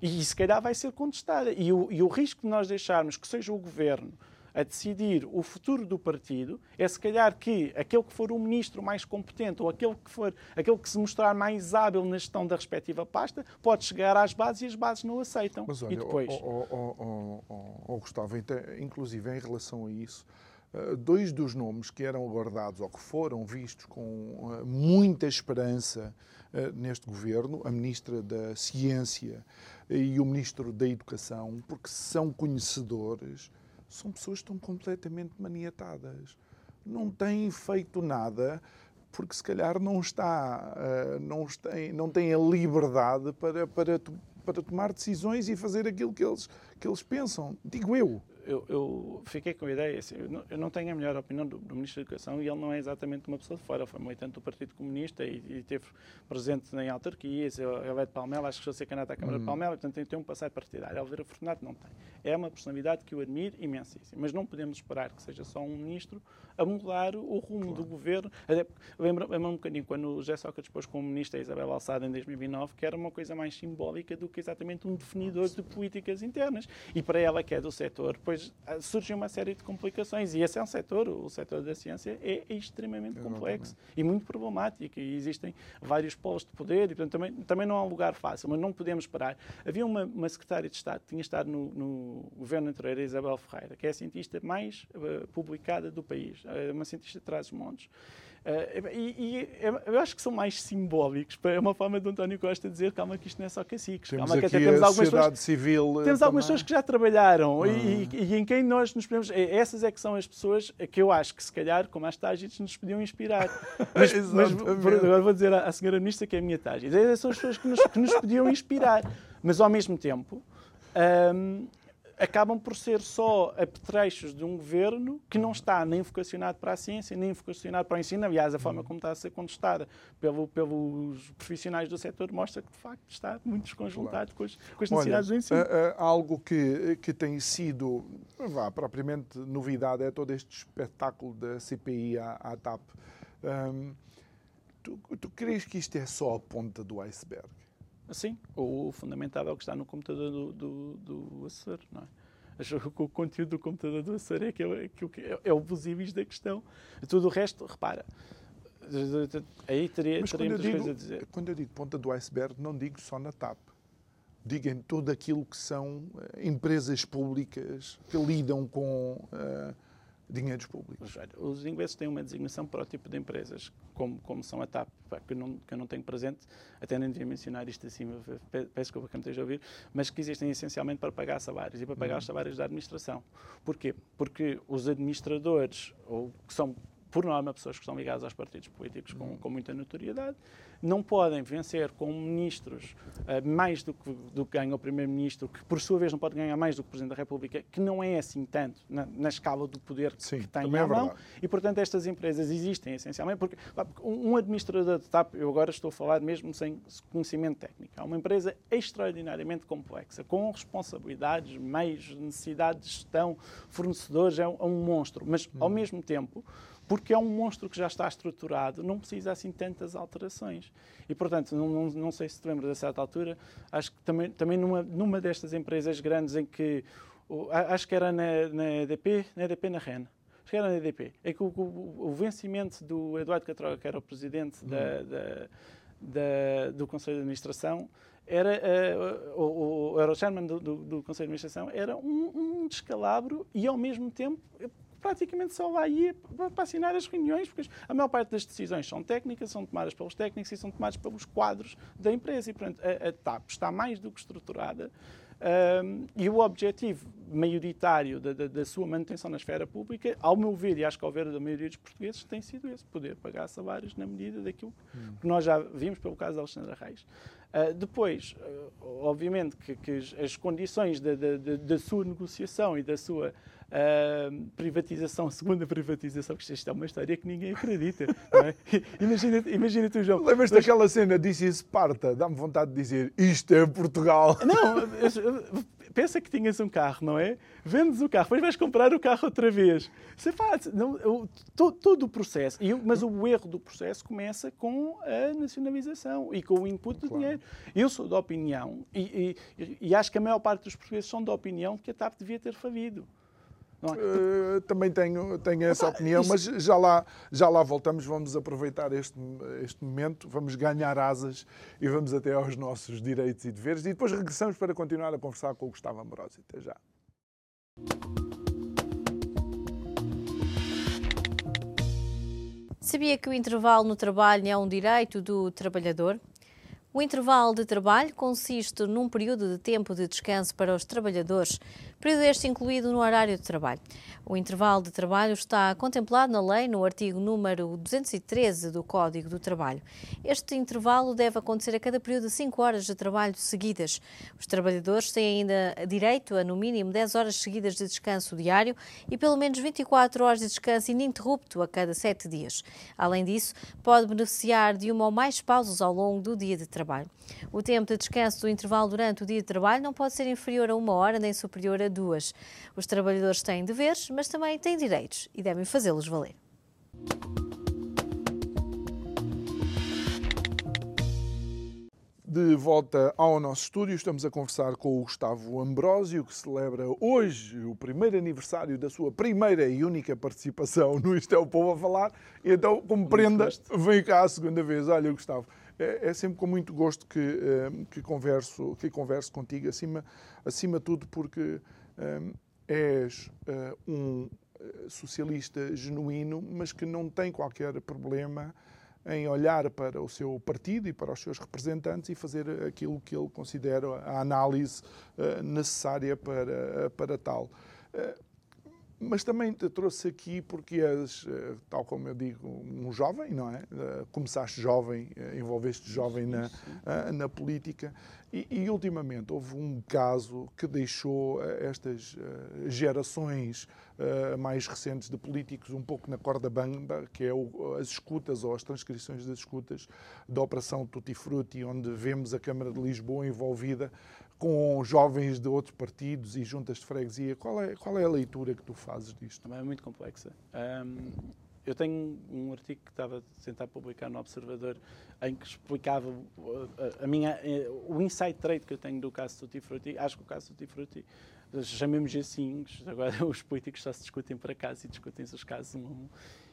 E se calhar vai ser contestada. E o, e o risco de nós deixarmos que seja o governo a decidir o futuro do partido, é se calhar que aquele que for o ministro mais competente ou aquele que for aquele que se mostrar mais hábil na gestão da respectiva pasta pode chegar às bases e as bases não aceitam. Mas olha, e depois... oh, oh, oh, Gustavo, inclusive em relação a isso, eh, dois dos nomes que eram aguardados ou que foram vistos com eh, muita esperança eh, neste governo, a Ministra da Ciência e o Ministro da Educação, porque são conhecedores são pessoas que estão completamente maniatadas. Não têm feito nada porque se calhar não está, uh, não, tem, não têm a liberdade para, para, para tomar decisões e fazer aquilo que eles, que eles pensam. Digo eu eu, eu, fiquei com a ideia, assim, eu, não, eu, não, tenho a melhor opinião do, do, Ministro da Educação e ele não é exatamente uma pessoa de fora, foi militante do Partido Comunista e, e teve presente em autarquias, ele é de Palmela, acho que a ser candidato à Câmara uhum. de Palmela, portanto tem, tem um passado partidário. Alveira Fortunato não tem. É uma personalidade que eu admiro imensíssimo, mas não podemos esperar que seja só um ministro a mudar o rumo claro. do governo. Lembro-me lembro um bocadinho quando o José Sócrates pôs como ministro a Isabel Alçada em 2009, que era uma coisa mais simbólica do que exatamente um definidor de políticas internas. E para ela, que é do setor, depois ah, surge uma série de complicações. E esse é um setor, o setor da ciência, é extremamente complexo e muito problemático. E existem vários polos de poder, e portanto também, também não há um lugar fácil, mas não podemos parar. Havia uma, uma secretária de Estado que tinha estado no, no governo anterior, Isabel Ferreira, que é a cientista mais uh, publicada do país, uh, uma cientista de trás-montes. Uh, e, e, eu acho que são mais simbólicos. É uma forma de António Costa dizer calma que isto não é só caciques. Temos calma que até temos algumas pessoas, civil eh, temos algumas pessoas que já trabalharam e, e, em quem nós nos podemos. É, essas é que são as pessoas que eu acho que se calhar, como as Tágites, nos podiam inspirar. Mas, mas agora vou dizer à, à senhora ministra que é a minha Tágite. Essas são as pessoas que nos, que nos podiam inspirar. Mas ao mesmo tempo. Um, acabam por ser só apetrechos de um governo que não está nem vocacionado para a ciência, nem vocacionado para o ensino. Aliás, a forma como está a ser contestada pelo, pelos profissionais do setor mostra que, de facto, está muito desconjuntado claro. com, as, com as necessidades Olha, do ensino. Uh, uh, algo que, que tem sido, vá, propriamente novidade é todo este espetáculo da CPI à, à TAP. Um, tu, tu crees que isto é só a ponta do iceberg? Sim, o fundamental é o que está no computador do, do, do assessor, não é? O conteúdo do computador do assessor é, que é, que é, é o visíveis da questão. Tudo o resto, repara, aí teria, Mas teria muitas digo, coisas a dizer. Quando eu digo ponta do iceberg, não digo só na TAP. Digo em tudo aquilo que são uh, empresas públicas que lidam com, uh, dinheiros públicos. Os ingleses têm uma designação para o tipo de empresas, como, como são a TAP, que eu, não, que eu não tenho presente, até nem devia mencionar isto acima, peço desculpa que me esteja a ouvir, mas que existem essencialmente para pagar salários e para pagar uhum. os salários da administração. Porquê? Porque os administradores, ou que são por norma, pessoas que estão ligadas aos partidos políticos com, com muita notoriedade, não podem vencer com ministros uh, mais do que, do que ganha o Primeiro-Ministro, que por sua vez não pode ganhar mais do que o Presidente da República, que não é assim tanto na, na escala do poder Sim, que tem à é mão. E, portanto, estas empresas existem essencialmente porque um administrador de TAP, eu agora estou a falar mesmo sem conhecimento técnico, é uma empresa extraordinariamente complexa, com responsabilidades, meios, necessidades de gestão, fornecedores, é um, é um monstro. Mas, ao hum. mesmo tempo, porque é um monstro que já está estruturado, não precisa assim tantas alterações. E, portanto, não, não, não sei se te lembras a certa altura, acho que também, também numa, numa destas empresas grandes em que, acho que era na, na EDP, na EDP na REN, acho que era na EDP, é que o, o, o vencimento do Eduardo Catroga, que era o presidente da, hum. da, da, do Conselho de Administração, era, uh, o, o, era o chairman do, do, do, Conselho de Administração, era um, um descalabro e, ao mesmo tempo, praticamente só lá ia para assinar as reuniões, porque a maior parte das decisões são técnicas, são tomadas pelos técnicos e são tomadas pelos quadros da empresa. E, portanto, a, a TAP está mais do que estruturada um, e o objetivo maioritário da, da, da, sua manutenção na esfera pública, ao meu ver, e acho que ao ver da maioria dos portugueses, tem sido esse, poder pagar salários na medida daquilo hum. que nós já vimos pelo caso da Alexandra Reis. Uh, depois, uh, obviamente, que, que, as condições da, sua negociação e da sua uh, privatização, segunda privatização, que isto é uma história que ninguém acredita. É? imagina, imagina tu, João. Lembras-te mas... daquela cena, disse Esparta? Dá-me vontade de dizer, isto é Portugal. Não, pensa que tinhas um carro, não é? Vendes o carro, depois vais comprar o carro outra vez. Você faz, não, todo, todo o processo. Mas o erro do processo começa com a nacionalização e com o input claro. do dinheiro. Eu sou da opinião, e, e, e acho que a maior parte dos portugueses são da opinião que a TAP devia ter falido. É? Uh, também tenho, tenho essa ah, opinião, isso... mas já lá, já lá voltamos. Vamos aproveitar este, este momento, vamos ganhar asas e vamos até aos nossos direitos e deveres. E depois regressamos para continuar a conversar com o Gustavo Ambrosio. Até já. Sabia que o intervalo no trabalho é um direito do trabalhador? O intervalo de trabalho consiste num período de tempo de descanso para os trabalhadores, período este incluído no horário de trabalho. O intervalo de trabalho está contemplado na lei no artigo número 213 do Código do Trabalho. Este intervalo deve acontecer a cada período de 5 horas de trabalho seguidas. Os trabalhadores têm ainda direito a no mínimo 10 horas seguidas de descanso diário e pelo menos 24 horas de descanso ininterrupto a cada 7 dias. Além disso, pode beneficiar de uma ou mais pausas ao longo do dia de trabalho. O tempo de descanso do intervalo durante o dia de trabalho não pode ser inferior a uma hora nem superior a duas. Os trabalhadores têm deveres, mas também têm direitos e devem fazê-los valer. De volta ao nosso estúdio, estamos a conversar com o Gustavo Ambrósio, que celebra hoje o primeiro aniversário da sua primeira e única participação no Isto é o Povo a Falar. E então, como prenda, vem cá a segunda vez. Olha, Gustavo, é, é sempre com muito gosto que, eh, que, converso, que converso contigo, acima, acima de tudo porque eh, és uh, um socialista genuíno, mas que não tem qualquer problema em olhar para o seu partido e para os seus representantes e fazer aquilo que ele considera a análise necessária para, para tal. Mas também te trouxe aqui porque és, eh, tal como eu digo, um jovem, não é? Eh, começaste jovem, eh, envolveste jovem na, na política e, e, ultimamente houve um caso que deixou estas gerações mais recentes de políticos um pouco na corda bamba, que é as escutas ou as transcrições das escutas da Operação Tutti Frutti, onde vemos a Câmara de Lisboa envolvida com jovens de outros partidos e juntas de freguesia. Qual é, qual é a leitura que tu fazes disto? É muito complexa. Um, eu tenho um artigo que estava a tentar publicar no Observador em que explicava a, a minha, eh, o insight trade que eu tenho do caso Tutti Frutti. Acho que o caso Tutti Frutti, chamemos assim, agora os políticos só se discutem para casa e discutem-se os casos um a um.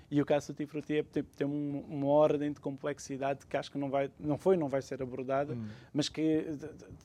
E o caso do Tifruti tem, tem uma ordem de complexidade que acho que não, vai, não foi não vai ser abordada, hum. mas que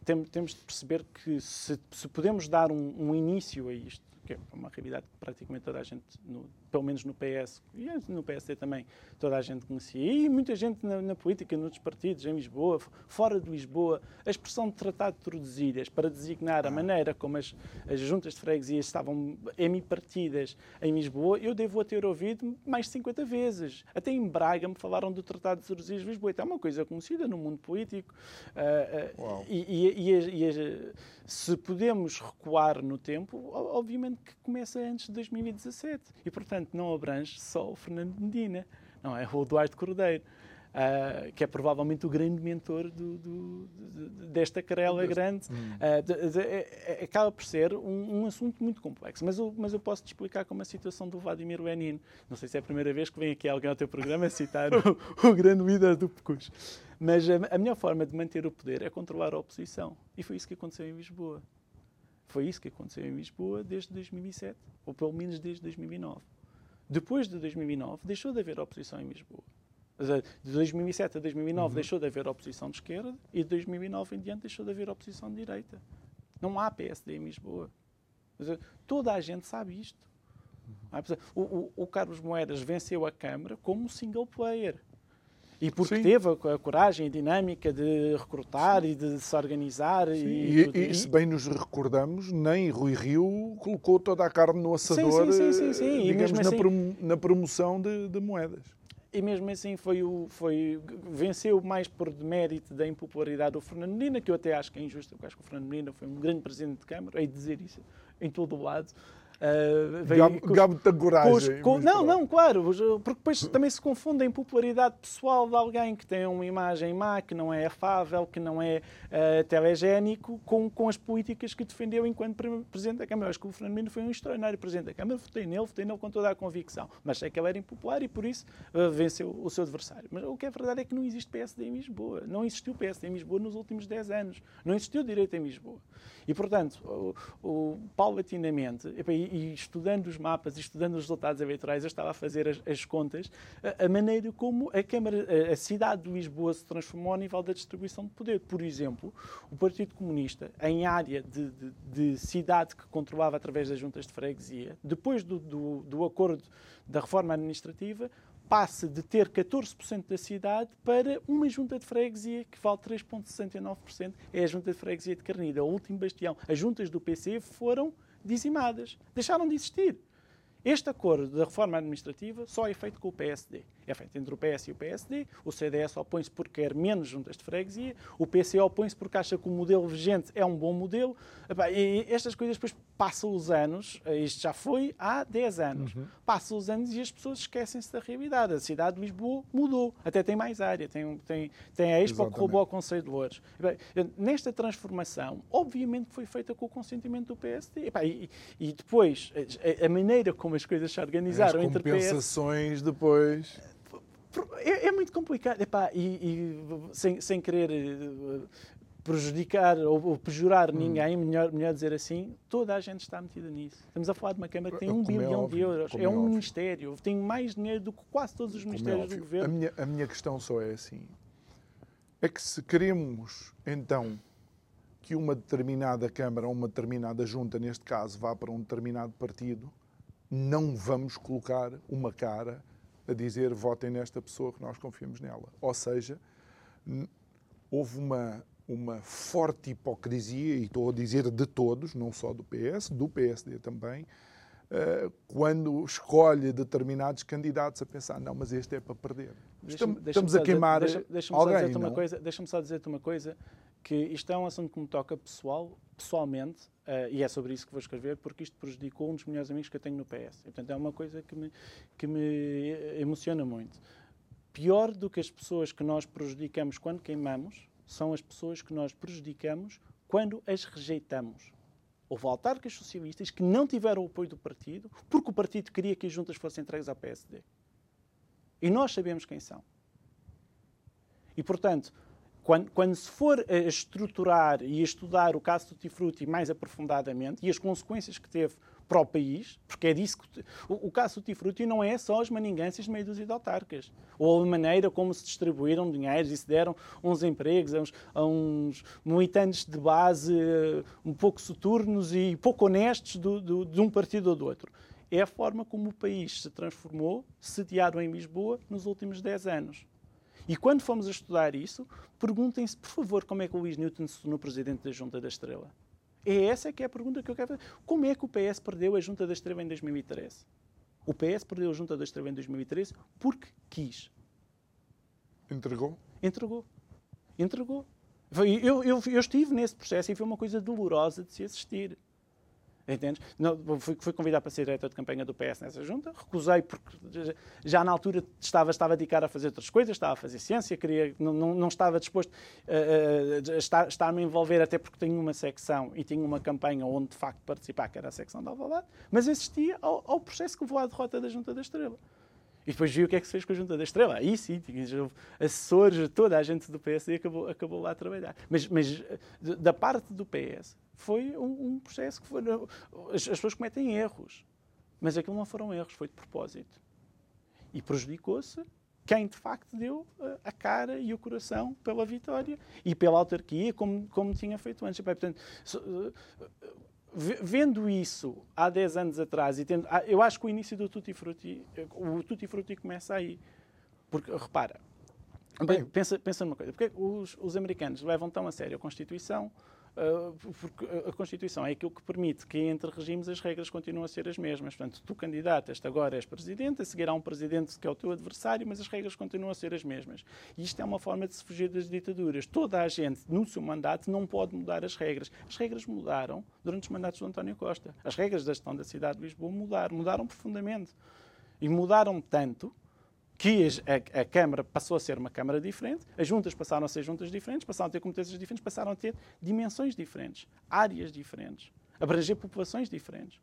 tem, temos de perceber que se, se podemos dar um, um, início a isto, que é uma realidade que praticamente toda a gente no, pelo menos no PS, e no PSD também, toda a gente conhecia. E muita gente na, na política, noutros partidos, em Lisboa, fora de Lisboa, a expressão de tratado de Tordesilhas para designar a ah. maneira como as, as juntas de freguesias estavam hemipartidas em Lisboa, eu devo a ter ouvido mais de 50 vezes. Até em Braga me falaram do Tratado de Tordesilhas de Lisboa. Então é uma coisa conhecida no mundo político. Uh, uh, e, e, e, se podemos recuar no tempo, obviamente que começa antes de 2017. E, portanto, não abrange só o Fernando Medina, não é o Eduardo Cordeiro. Uh, que é provavelmente o grande mentor do, do, do, desta querela grande, uh, de, de, é, acaba por ser um, um, assunto muito complexo. Mas eu, mas eu posso te explicar como a situação do Vladimir Lenin. Não sei se é a primeira vez que vem aqui alguém ao teu programa citar o, o, grande líder do PECUS. Mas a, a melhor forma de manter o poder é controlar a oposição. E foi isso que aconteceu em Lisboa. Foi isso que aconteceu em Lisboa desde 2007, ou pelo menos desde 2009. Depois de 2009, deixou de haver oposição em Lisboa. De 2007 a 2009 uhum. deixou de haver oposição de esquerda e de 2009 em diante deixou de haver oposição de direita. Não há PSD em Lisboa. Toda a gente sabe isto. Uhum. O, o, o Carlos Moedas venceu a Câmara como single player. E porque Sim. teve a, a, coragem e dinâmica de recrutar Sim. e de se organizar. Sim. E, e, e, se bem nos recordamos, nem Rui Rio colocou toda a carne no assador digamos, na, assim, prom na, promoção de, de, moedas. E mesmo assim foi o, foi, venceu mais por demérito da impopularidade do Fernando Medina, que eu até acho que é injusto, eu acho que o Fernando Medina foi um grande presidente de Câmara, hei de dizer isso em todo o lado. Uh, Gabo muita coragem. Com, não, não, claro, porque depois também se confunde a impopularidade pessoal de alguém que tem uma imagem má, que não é afável, que não é uh, telegénico, com, com as políticas que defendeu enquanto Presidente da Câmara. Eu acho que o Fernando Mendes foi um extraordinário Presidente da Câmara, votei nele, votei nele com toda a convicção, mas sei que ele era impopular e por isso uh, venceu o seu adversário. Mas o que é verdade é que não existe PSD em Lisboa. Não existiu PSD em Lisboa nos últimos 10 anos. Não existiu direito em Lisboa. E, portanto, o, o, paulatinamente, e, e, estudando os mapas e estudando os resultados eleitorais, eu estava a fazer as, as contas, a, a, maneira como a Câmara, a, a, cidade de Lisboa se transformou ao nível da distribuição de poder. Por exemplo, o Partido Comunista, em área de, de, de cidade que controlava através das juntas de freguesia, depois do, do, do acordo da reforma administrativa, passa de ter 14% da cidade para uma junta de freguesia que vale 3,69%. É a junta de freguesia de Carnida, o último bastião. As juntas do PC foram dizimadas, deixaram de existir. Este acordo da reforma administrativa só é feito com o PSD. É feito entre o PS e o PSD. O CDS opõe-se porque quer menos juntas de freguesia. O PC opõe-se porque acha que o modelo vigente é um bom modelo. E estas coisas depois passam os anos. Isto já foi há 10 anos. Uhum. Passam os anos e as pessoas esquecem-se da realidade. A cidade de Lisboa mudou. Até tem mais área. Tem, tem, tem a Expo que roubou ao Conselho de Louros. Nesta transformação, obviamente foi feita com o consentimento do PSD. E, e depois, a, maneira como as coisas se organizaram as entre compensações depois é, é muito complicado. Epá, e, e sem, sem querer eh, prejudicar ou, ou pejorar hum. ninguém, melhor, melhor dizer assim, toda a gente está metida nisso. Estamos a falar de uma Câmara que tem um é bilhão óbvio, de euros, é, é um ministério, tem mais dinheiro do que quase todos os é ministérios é do governo. A minha, a minha questão só é assim: é que se queremos então que uma determinada Câmara ou uma determinada junta, neste caso, vá para um determinado partido, não vamos colocar uma cara a dizer votem nesta pessoa que nós confiamos nela. Ou seja, houve uma, uma forte hipocrisia, e estou a dizer de todos, não só do PS, do PSD também, uh, quando escolhe determinados candidatos a pensar, não, mas este é para perder. Estamos, estamos a queimar deixa, deixa alguém, Deixa-me só dizer-te uma coisa, que isto é um assunto que me toca pessoal, pessoalmente, uh, e é sobre isso que vou escrever, porque isto prejudicou um dos melhores amigos que eu tenho no PS. E, portanto, é uma coisa que me, que me emociona muito. Pior do que as pessoas que nós prejudicamos quando queimamos, são as pessoas que nós prejudicamos quando as rejeitamos. Houve autarcas socialistas que não tiveram o apoio do partido porque o partido queria que as juntas fossem entregues ao PSD. E nós sabemos quem são. E, portanto, quando, quando, se for a estruturar e a estudar o caso do Tifruti mais aprofundadamente e as consequências que teve para o país, porque é disso que. O, o caso do Tifruti não é só as maningâncias de meio dúzia de autarcas, ou a maneira como se distribuíram dinheiros e se deram uns empregos a uns, a uns militantes de base uh, um pouco soturnos e pouco honestos do, do, de um partido ou do outro. é a forma como o país se transformou, sediado em Lisboa, nos últimos 10 anos. E quando fomos a estudar isso, perguntem-se, por favor, como é que o Luís Newton se tornou presidente da Junta da Estrela. É essa que é a pergunta que eu quero fazer. Como é que o PS perdeu a Junta da Estrela em 2013? O PS perdeu a Junta da Estrela em 2013 porque quis. Entregou? Entregou. Entregou. Eu, eu, eu estive nesse processo e foi uma coisa dolorosa de se assistir. Entendes? Não, fui, fui convidado para ser diretor de campanha do PS nessa junta, recusei porque já na altura estava, estava dedicado a fazer outras coisas, estava a fazer ciência, queria, não, não, não estava disposto a, a, estar, estar-me a envolver, até porque tenho uma secção e tinha uma campanha onde de facto participar, que era a secção da Alvalade, mas assistia ao, ao processo que levou à derrota da Junta da Estrela. E depois viu o que é que se fez com a Junta da Estrela. Aí sim, assessores, toda a gente do PS acabou, acabou lá a trabalhar. Mas, mas da parte do PS, foi um, um processo que foi. As, as, pessoas cometem erros, mas aquilo não foram erros, foi de propósito. E prejudicou-se quem de facto deu a cara e o coração pela vitória e pela autarquia, como, como tinha feito antes. Portanto, vendo isso há 10 anos atrás, e tendo, ah, eu acho que o início do Tutti Frutti, o Tutti Frutti começa aí. Porque, repara, Bem, pensa, pensa numa coisa, porque os, os americanos levam tão a sério a Constituição, porque a Constituição é aquilo que permite que entre regimes as regras continuem a ser as mesmas. Portanto, tu candidatas agora és presidente, a seguir há um presidente que é o teu adversário, mas as regras continuam a ser as mesmas. E isto é uma forma de se fugir das ditaduras. Toda a gente, no seu mandato, não pode mudar as regras. As regras mudaram durante os mandatos do António Costa. As regras da gestão da cidade de Lisboa mudaram, mudaram profundamente. E mudaram tanto que a, a, Câmara passou a ser uma Câmara diferente, as juntas passaram a ser juntas diferentes, passaram a ter competências diferentes, passaram a ter dimensões diferentes, áreas diferentes, abranger populações diferentes.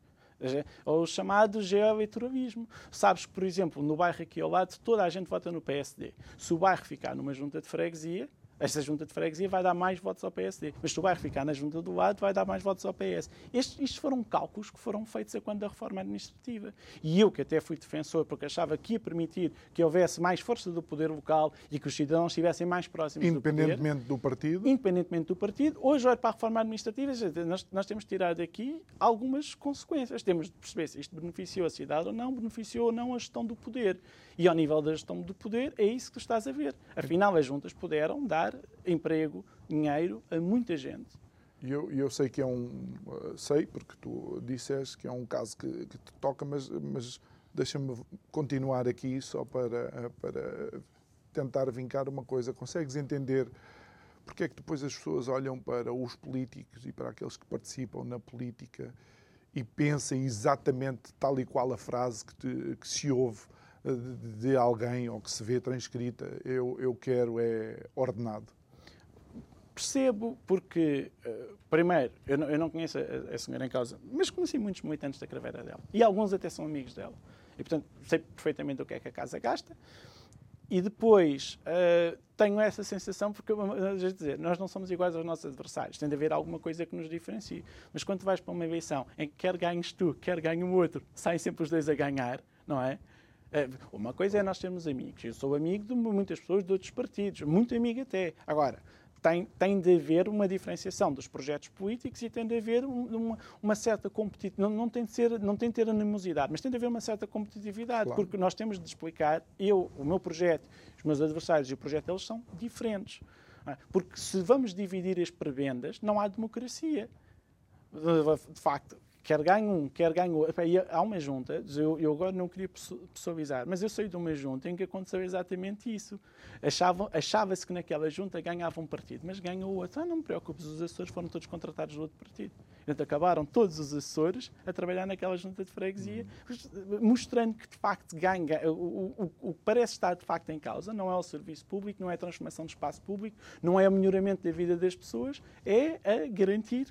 Ou o chamado geoeleitoralismo. Sabes que, por exemplo, no bairro aqui ao lado, toda a gente vota no PSD. Se o bairro ficar numa junta de freguesia, esta junta de freguesia vai dar mais votos ao PSD. Mas se o bairro ficar na junta do lado, vai dar mais votos ao PS. Estes, estes foram cálculos que foram feitos a quando da reforma administrativa. E eu, que até fui defensor, porque achava que ia permitir que houvesse mais força do poder local e que os cidadãos estivessem mais próximos do poder. Independentemente do partido. Independentemente do partido. Hoje, olho para a reforma administrativa, nós, nós temos de tirar daqui algumas consequências. Temos de perceber se isto beneficiou a cidade ou não, beneficiou ou não a gestão do poder. E ao nível da gestão do poder, é isso que tu estás a ver. Afinal, as juntas puderam dar emprego, dinheiro a muita gente. E eu, eu sei que é um. Sei, porque tu disseste que é um caso que, que te toca, mas, mas deixa-me continuar aqui só para, para tentar vincar uma coisa. Consegues entender porque é que depois as pessoas olham para os políticos e para aqueles que participam na política e pensam exatamente tal e qual a frase que, te, que se ouve de, alguém ou que se vê transcrita, eu, eu quero é ordenado? Percebo, porque, uh, primeiro, eu não, eu não conheço a, a, senhora em causa, mas conheci muitos militantes da craveira dela. E alguns até são amigos dela. E, portanto, sei perfeitamente o que é que a casa gasta. E depois uh, tenho essa sensação, porque, já dizer, nós não somos iguais aos nossos adversários. Tem de haver alguma coisa que nos diferencie. Mas quando vais para uma eleição em que quer ganhes tu, quer ganhe o outro, saem sempre os dois a ganhar, não é? É, uma coisa é nós termos amigos. Eu sou amigo de muitas pessoas de outros partidos, muito amigo até. Agora, tem, tem de haver uma diferenciação dos projetos políticos e tem de haver uma, uma certa competitividade. Não, não, tem de ser, não tem de ter animosidade, mas tem de haver uma certa competitividade, claro. porque nós temos de explicar, eu, o meu projeto, os meus adversários e o projeto deles são diferentes. É? Porque se vamos dividir as prebendas, não há democracia. De facto, quer ganhe um, quer ganhe outro. Há uma junta, eu, eu, agora não queria pessoalizar, mas eu saí de uma junta em que aconteceu exatamente isso. Achava-se que naquela junta ganhava um partido, mas ganhou outro. Ah, não me preocupes, os assessores foram todos contratados do outro partido. Então acabaram todos os assessores a trabalhar naquela junta de freguesia, mostrando que de facto ganha, o, o, o que parece estar de facto em causa não é o serviço público, não é a transformação do espaço público, não é o melhoramento da vida das pessoas, é a garantir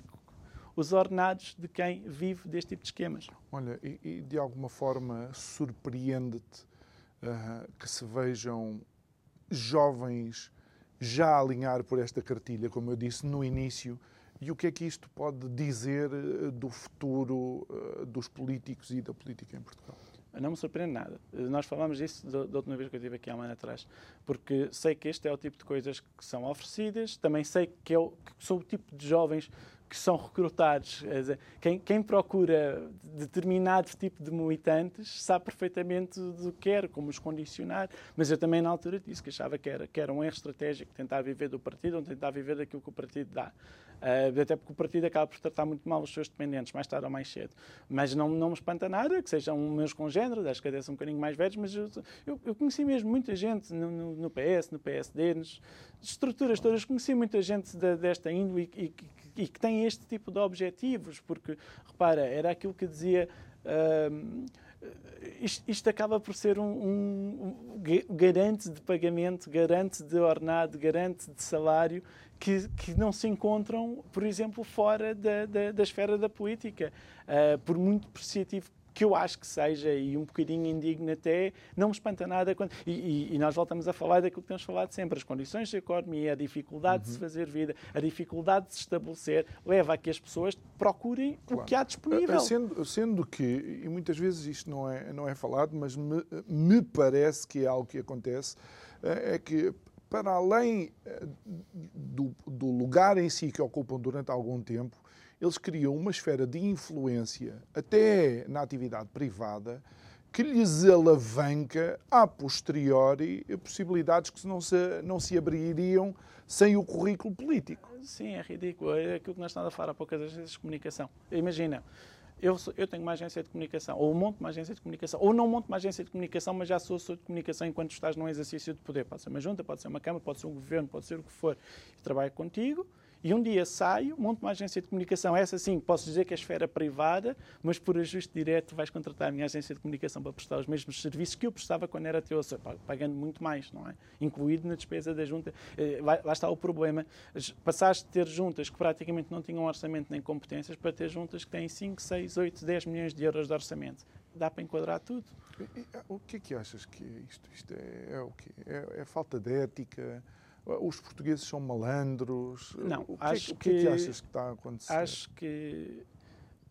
os ordenados de quem vive deste tipo de esquemas. Olha, e, e de alguma forma surpreende-te uh, que se vejam jovens já a alinhar por esta cartilha, como eu disse no início, e o que é que isto pode dizer uh, do futuro uh, dos políticos e da política em Portugal? Não me surpreende nada. Nós falámos disso da, última vez que eu estive aqui há um ano atrás, porque sei que este é o tipo de coisas que são oferecidas, também sei que, eu, que sou o tipo de jovens que são recrutados. Quem, quem, procura determinado tipo de militantes sabe perfeitamente do que quer, como os condicionar. Mas eu também, na altura, disse que achava que era, que era um erro estratégico tentar viver do partido ou tentar viver daquilo que o partido dá. Uh, até porque o partido acaba por tratar muito mal os seus dependentes, mais tarde ou mais cedo. Mas não, não me espanta nada que sejam meus congêneros, acho que até são um bocadinho mais velhos, mas eu, eu, eu conheci mesmo muita gente no, no, no, PS, no PSD, nas estruturas todas, conheci muita gente de, desta índole e, e, e, que tem este tipo de objetivos, porque, repara, era aquilo que dizia. Uh, isto, isto, acaba por ser um, um, um, garante de pagamento, garante de ordenado, garante de salário que, que não se encontram, por exemplo, fora da, da, da esfera da política. Uh, por muito apreciativo que eu acho que seja, e um bocadinho indigno até, não me espanta nada. Quando, e, e, e, nós voltamos a falar daquilo que temos falado sempre: as condições da economia, a dificuldade uhum. de se fazer vida, a dificuldade de se estabelecer, leva a que as pessoas procurem claro. o que há disponível. Sendo, sendo que, e muitas vezes isto não é, não é falado, mas me, me parece que é algo que acontece, eh, é que para além eh, do, do, lugar em si que ocupam durante algum tempo, eles criam uma esfera de influência, até na atividade privada, que lhes alavanca a posteriori possibilidades que não se, não se abririam sem o currículo político. Sim, é ridículo. É aquilo que nós estamos a falar há poucas vezes de comunicação. Imagina, eu, sou, eu tenho uma agência de comunicação, ou monto uma agência de comunicação, ou não monto uma agência de comunicação, mas já sou assessor de comunicação enquanto estás num exercício de poder. Pode ser uma junta, pode ser uma Câmara, pode ser um governo, pode ser o que for. Eu trabalho contigo e um dia saio, monto uma agência de comunicação, essa sim, posso dizer que é esfera privada, mas por ajuste direto vais contratar a minha agência de comunicação para prestar os mesmos serviços que eu prestava quando era teu, pagando muito mais, não é? Incluído na despesa da junta. Eh, lá está o problema. Passaste de ter juntas que praticamente não tinham orçamento nem competências para ter juntas que têm 5, 6, 8, 10 milhões de euros de orçamento. Dá para enquadrar tudo. O que é que achas que isto, isto é, é o quê? É, é falta de ética? Os portugueses são malandros? Não, o que, acho é, que, o que, é que achas que está a acontecer? Acho que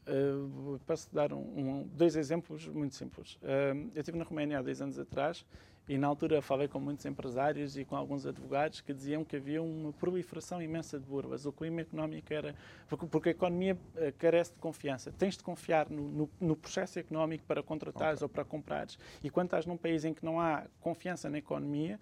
Uh, posso dar um, um, dois exemplos muito simples. Uh, eu estive na Roménia há dois anos atrás e na altura falei com muitos empresários e com alguns advogados que diziam que havia uma proliferação imensa de burvas. O clima económico era. Porque, porque a economia uh, carece de confiança. Tens de confiar no, no, no processo económico para contratares okay. ou para comprares. E quando estás num país em que não há confiança na economia,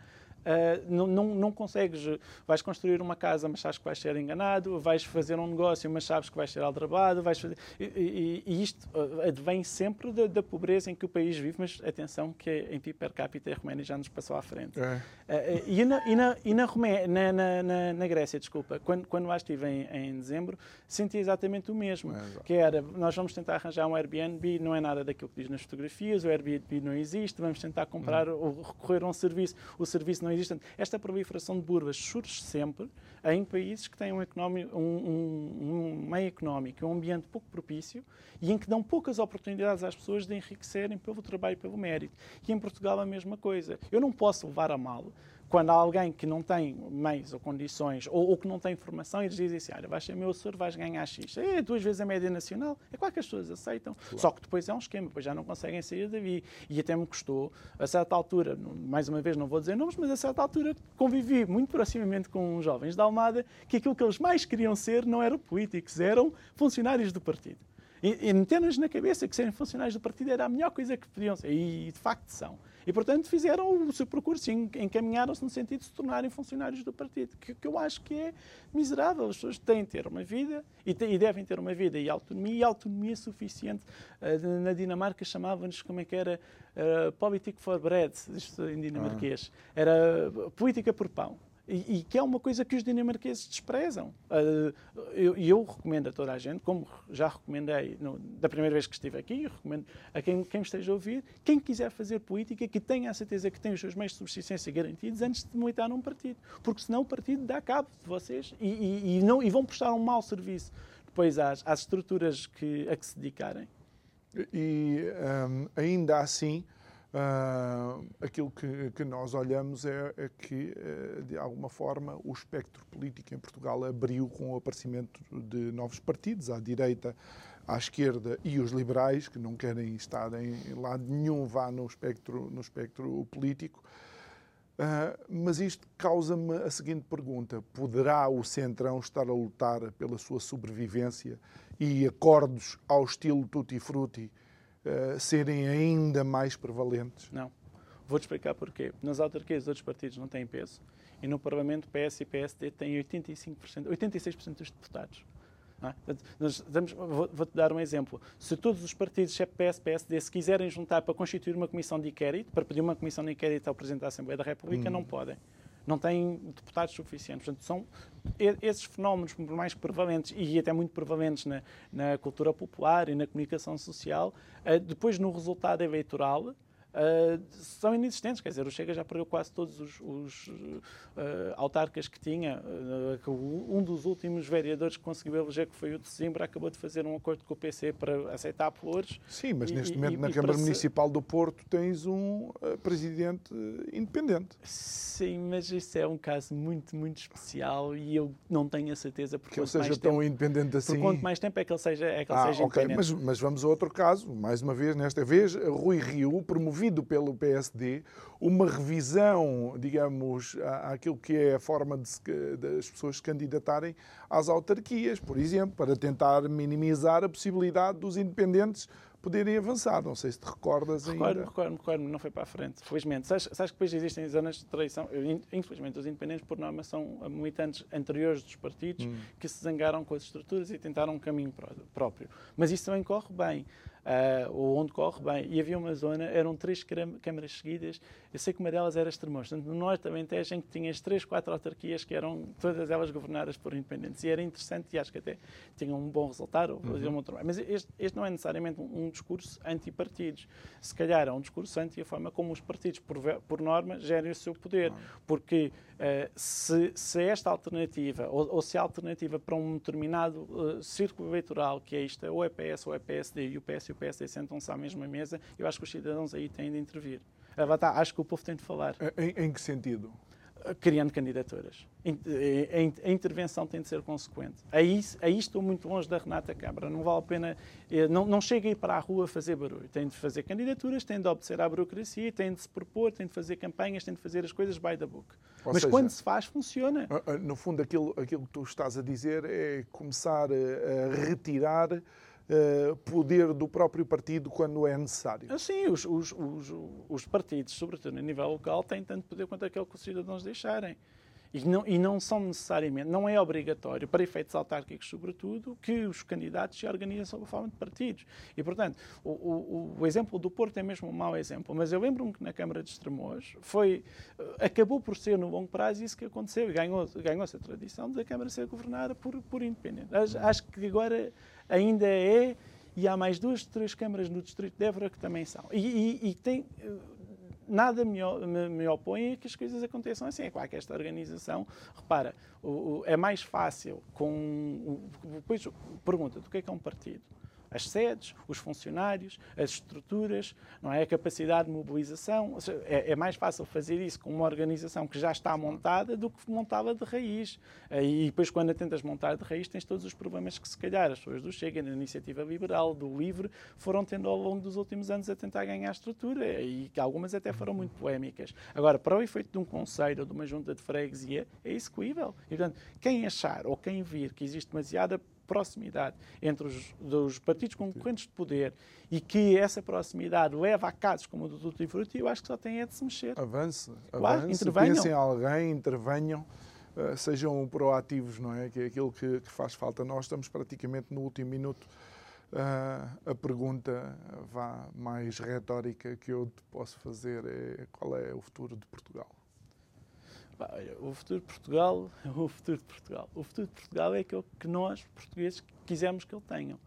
não, não, não, consegues, vais construir uma casa, mas sabes que vais ser enganado, vais fazer um negócio, mas sabes que vais ser aldrabado, vais fazer... E, e, e isto uh, advém sempre da, da, pobreza em que o país vive, mas atenção que em PIB per capita a Roménia já nos passou à frente. É. Uh, e, na, e, na, e na, Romé, na, na, na, Grécia, desculpa, quando, quando lá estive em, em dezembro, senti exatamente o mesmo, é, que era, nós vamos tentar arranjar um Airbnb, não é nada daquilo que diz nas fotografias, o Airbnb não existe, vamos tentar comprar hum. ou recorrer a um serviço, o serviço não existe. Esta proliferação de burvas surge sempre em países que têm um, um, um meio económico, um ambiente pouco propício e em que dão poucas oportunidades às pessoas de enriquecerem pelo trabalho e pelo mérito. E em Portugal a mesma coisa. Eu não posso levar a mal quando há alguém que não tem meios ou condições ou, ou que não tem informação, eles dizem assim: olha, vais ser meu assessor, vais ganhar X. É duas vezes a média nacional. É claro que as pessoas aceitam. Claro. Só que depois é um esquema, depois já não conseguem sair daí. E até me custou, a certa altura, mais uma vez não vou dizer nomes, mas a certa altura convivi muito proximamente com jovens da Almada que aquilo que eles mais queriam ser não eram políticos, eram funcionários do partido. E, e meter-nos na cabeça que serem funcionários do partido era a melhor coisa que podiam ser. E de facto são. E, portanto, fizeram o seu percurso encaminharam-se no sentido de se tornarem funcionários do partido, que, que, eu acho que é miserável. As pessoas têm de ter uma vida e, te, e devem ter uma vida e autonomia, e autonomia suficiente. Uh, na Dinamarca chamavam-nos, como é que era, uh, Politik for Bread, isto em dinamarquês. Ah. Era política por pão. E, e, que é uma coisa que os dinamarqueses desprezam. Uh, eu, eu, recomendo a toda a gente, como já recomendei no, da primeira vez que estive aqui, recomendo a quem, quem esteja a ouvir, quem quiser fazer política, que tenha a certeza que tem os seus meios de subsistência garantidos antes de militar num partido. Porque senão o partido dá cabo de vocês e, e, e não, e vão prestar um mau serviço depois às, às estruturas que, a que se dedicarem. E um, ainda assim, Uh, aquilo que, que, nós olhamos é, é que, uh, de alguma forma, o espectro político em Portugal abriu com o aparecimento de novos partidos, à direita, à esquerda e os liberais, que não querem estar em lado nenhum vá no espectro, no espectro político. Uh, mas isto causa-me a seguinte pergunta: poderá o Centrão estar a lutar pela sua sobrevivência e acordos ao estilo tutti frutti uh, serem ainda mais prevalentes? Não. Vou-te explicar porquê. Nas autarquias, os outros partidos não têm peso e no Parlamento, PS e PSD têm 85%, 86% dos deputados. É? Vou-te dar um exemplo. Se todos os partidos, exceto PS, PSD, se quiserem juntar para constituir uma comissão de inquérito, para pedir uma comissão de inquérito ao Presidente da Assembleia da República, hum. não podem. Não têm deputados suficientes. Portanto, são esses fenómenos mais prevalentes e até muito prevalentes na, na cultura popular e na comunicação social, eh, depois no resultado eleitoral, uh, são inexistentes. Quer dizer, o Chega já perdeu quase todos os, os uh, autarcas que tinha. Uh, um dos últimos vereadores que conseguiu eleger, que foi o de Zimbra, acabou de fazer um acordo com o PC para aceitar flores. Sim, mas neste e, momento e, na e Câmara Municipal do Porto tens um presidente independente. Sim, mas isso é um caso muito, muito especial e eu não tenho a certeza porque que ele seja tão tempo, independente assim. Por quanto mais tempo é que ele seja, é que ele ah, seja okay. independente. Mas, mas vamos a outro caso, mais uma vez, nesta vez, Rui Rio promoveu promovido pelo PSD, uma revisão, digamos, àquilo que é a forma de se, das pessoas se candidatarem às autarquias, por exemplo, para tentar minimizar a possibilidade dos independentes poderem avançar. Não sei se te recordas recordo, ainda. Recordo-me, recordo-me, não foi para a frente, felizmente. Sabes, sabes que depois existem zonas de traição? Infelizmente, os independentes, por norma, são militantes anteriores dos partidos hum. que se zangaram com as estruturas e tentaram um caminho próprio. Mas isso também corre bem uh, ou onde corre bem. E havia uma zona, eram três câmaras seguidas, eu sei que uma delas era Estremoz. Portanto, no Norte também em que tinhas três, quatro autarquias que eram todas elas governadas por independentes. E era interessante e acho que até tinham um bom resultado, faziam uhum. um trabalho. Mas este, este, não é necessariamente um, um discurso anti-partidos. Se calhar é um discurso anti a forma como os partidos, por, por norma, gerem o seu poder. Porque uh, se, se, esta alternativa, ou, ou, se a alternativa para um determinado uh, círculo eleitoral, que é isto, ou é PS ou é PSD, e o PS e o PSD sentam-se à mesma mesa, eu acho que os cidadãos aí têm de intervir. Acho que o povo tem de falar. Em, em que sentido? Criando candidaturas. A intervenção tem de ser consequente. Aí, aí estou muito longe da Renata Câmara. Não vale a pena. Eh, não, não chega a ir para a rua fazer barulho. Tem de fazer candidaturas, tem de obedecer à burocracia, tem de se propor, tem de fazer campanhas, tem de fazer as coisas by the book. Ou Mas seja, quando se faz, funciona. No fundo, aquilo, aquilo que tu estás a dizer é começar a retirar Uh, poder do próprio partido quando é necessário. Sim, os, os, os, os, partidos, sobretudo a nível local, têm tanto poder quanto aquele que os cidadãos deixarem. E não, e não são necessariamente, não é obrigatório, para efeitos autárquicos sobretudo, que os candidatos se organizem sob a forma de partidos. E, portanto, o, o, o exemplo do Porto é mesmo um mau exemplo, mas eu lembro-me que na Câmara de Estremoz foi, eh, acabou por ser no longo prazo isso que aconteceu ganhou-se ganhou a tradição da Câmara ser governada por, por independentes. Acho, que agora ainda é, e há mais duas, três câmaras no Distrito de Évora que também são. E, e, e tem, nada me, me, me, opõe a que as coisas aconteçam assim. É claro que esta organização, repara, o, o, é mais fácil com. O, depois pergunta do que é que é um partido? As sedes, os funcionários, as estruturas, não é? a capacidade de mobilização. É, é, mais fácil fazer isso com uma organização que já está montada do que montá-la de raiz. E depois, quando a tentas montar de raiz, tens todos os problemas que, se calhar, as pessoas do Chega, da Iniciativa Liberal, do Livre, foram tendo ao longo dos últimos anos a tentar ganhar estrutura e que algumas até foram muito polémicas. Agora, para o efeito de um conselho ou de uma junta de freguesia, é execuível. E, portanto, quem achar ou quem vir que existe demasiada proximidade entre os, os partidos concorrentes de poder e que essa proximidade leva a casos como o do Tutti Frutti, eu acho que só tem é de se mexer. Avance, claro, avance, intervenham. pensem em alguém, intervenham, uh, sejam proativos, não é? Que é aquilo que, que, faz falta. Nós estamos praticamente no último minuto. Uh, a pergunta vá mais retórica que eu te posso fazer é qual é o futuro de Portugal? O futuro de Portugal é o futuro de Portugal. O futuro de Portugal é aquilo que nós, portugueses, quisemos que ele tenha.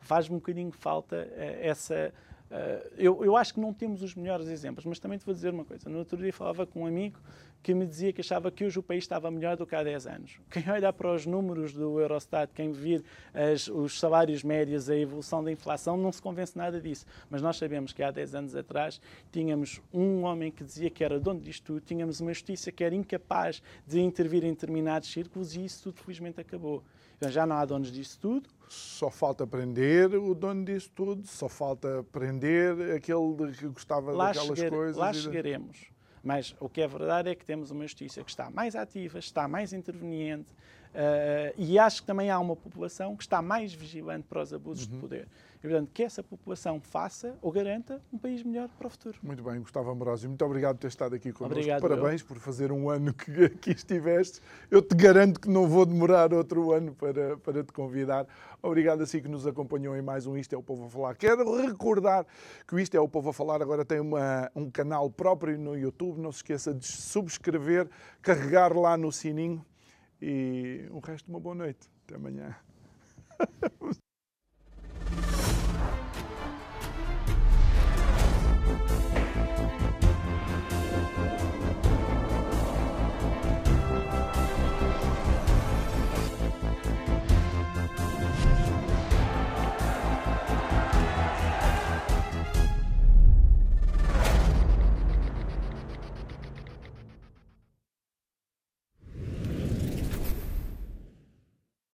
Faz-me um bocadinho falta uh, essa. Uh, eu, eu acho que não temos os melhores exemplos, mas também te vou dizer uma coisa. No outro dia falava com um amigo que me dizia que achava que hoje o país estava melhor do que há 10 anos. Quem olha para os números do Eurostat, quem vir as, os salários médios, a evolução da inflação, não se convence nada disso. Mas nós sabemos que há 10 anos atrás tínhamos um homem que dizia que era dono disto tudo, tínhamos uma justiça que era incapaz de intervir em determinados círculos e isso tudo felizmente acabou. Então, já não há donos disso tudo. Só falta prender o dono disso tudo, só falta prender aquele que gostava lá daquelas chegar, coisas. Lá chegaremos Mas o que é verdade é que temos uma justiça que está mais ativa, está mais interveniente uh, e acho que também há uma população que está mais vigilante para os abusos uhum. de poder. E, portanto, que essa população faça ou garanta um país melhor para o futuro. Muito bem, Gustavo Ambrosio, muito obrigado por ter estado aqui connosco. Obrigado, Parabéns eu. por fazer um ano que aqui estiveste. Eu te garanto que não vou demorar outro ano para, para te convidar. Obrigado a si que nos acompanhou em mais um Isto é o Povo a Falar. Quero recordar que o Isto é o Povo a Falar agora tem uma, um canal próprio no YouTube. Não se esqueça de subscrever, carregar lá no sininho e o resto, uma boa noite. Até amanhã.